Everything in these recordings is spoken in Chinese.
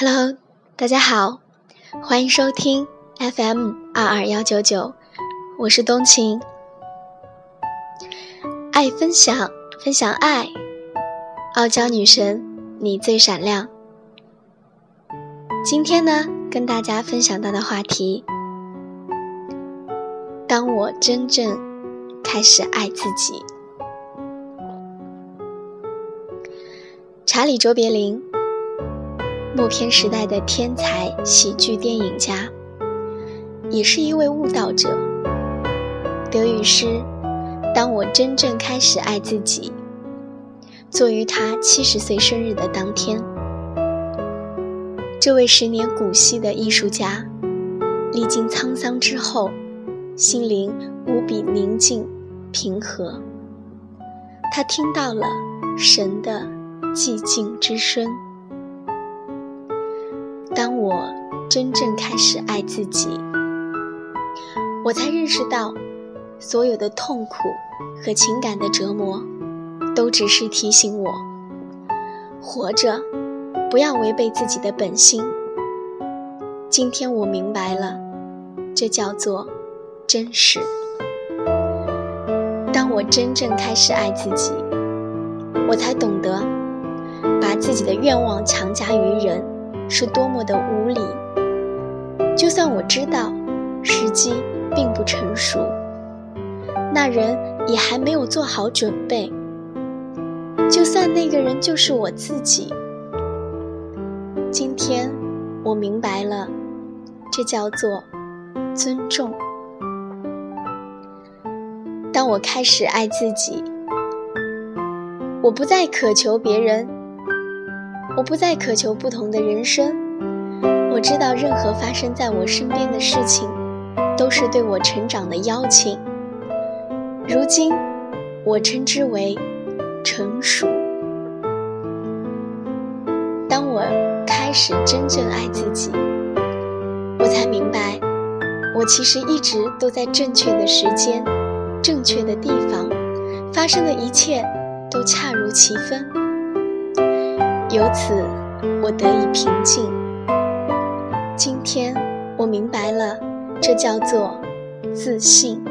Hello，大家好，欢迎收听 FM 二二幺九九，我是冬晴。爱分享，分享爱，傲娇女神，你最闪亮。今天呢，跟大家分享到的话题：当我真正开始爱自己。查理·卓别林。默片时代的天才喜剧电影家，也是一位悟道者。德语诗：“当我真正开始爱自己。”作于他七十岁生日的当天。这位十年古稀的艺术家，历经沧桑之后，心灵无比宁静平和。他听到了神的寂静之声。当我真正开始爱自己，我才认识到，所有的痛苦和情感的折磨，都只是提醒我，活着不要违背自己的本心。今天我明白了，这叫做真实。当我真正开始爱自己，我才懂得，把自己的愿望强加于人。是多么的无理！就算我知道时机并不成熟，那人也还没有做好准备。就算那个人就是我自己，今天我明白了，这叫做尊重。当我开始爱自己，我不再渴求别人。我不再渴求不同的人生，我知道任何发生在我身边的事情，都是对我成长的邀请。如今，我称之为成熟。当我开始真正爱自己，我才明白，我其实一直都在正确的时间、正确的地方，发生的一切都恰如其分。由此，我得以平静。今天，我明白了，这叫做自信。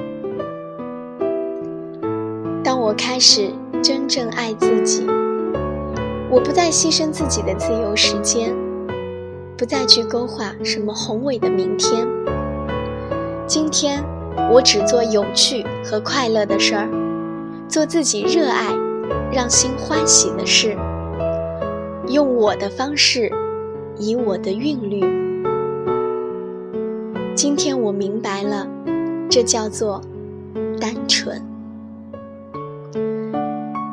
当我开始真正爱自己，我不再牺牲自己的自由时间，不再去勾画什么宏伟的明天。今天，我只做有趣和快乐的事儿，做自己热爱、让心欢喜的事。用我的方式，以我的韵律。今天我明白了，这叫做单纯。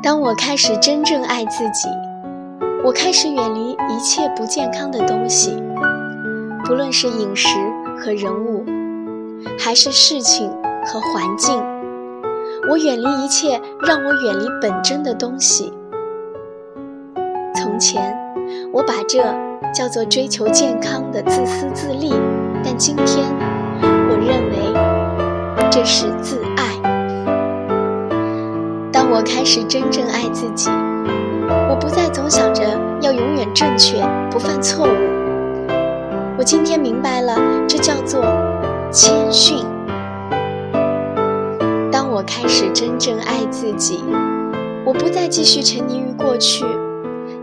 当我开始真正爱自己，我开始远离一切不健康的东西，不论是饮食和人物，还是事情和环境，我远离一切让我远离本真的东西。前，我把这叫做追求健康的自私自利，但今天，我认为这是自爱。当我开始真正爱自己，我不再总想着要永远正确，不犯错误。我今天明白了，这叫做谦逊。当我开始真正爱自己，我不再继续沉溺于过去。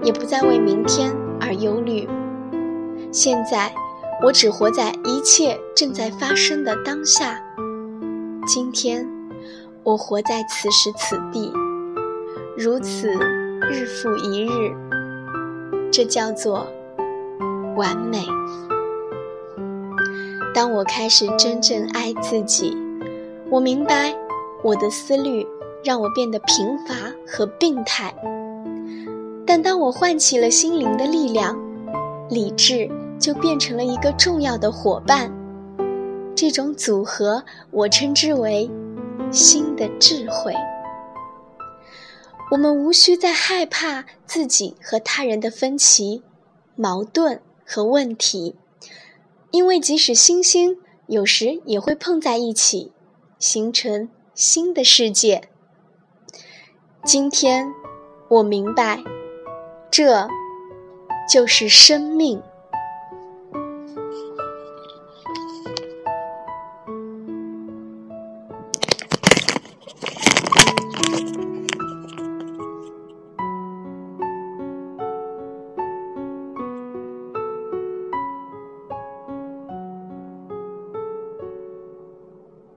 也不再为明天而忧虑。现在，我只活在一切正在发生的当下。今天，我活在此时此地，如此日复一日。这叫做完美。当我开始真正爱自己，我明白，我的思虑让我变得贫乏和病态。但当我唤起了心灵的力量，理智就变成了一个重要的伙伴。这种组合，我称之为新的智慧。我们无需再害怕自己和他人的分歧、矛盾和问题，因为即使星星有时也会碰在一起，形成新的世界。今天，我明白。这，就是生命。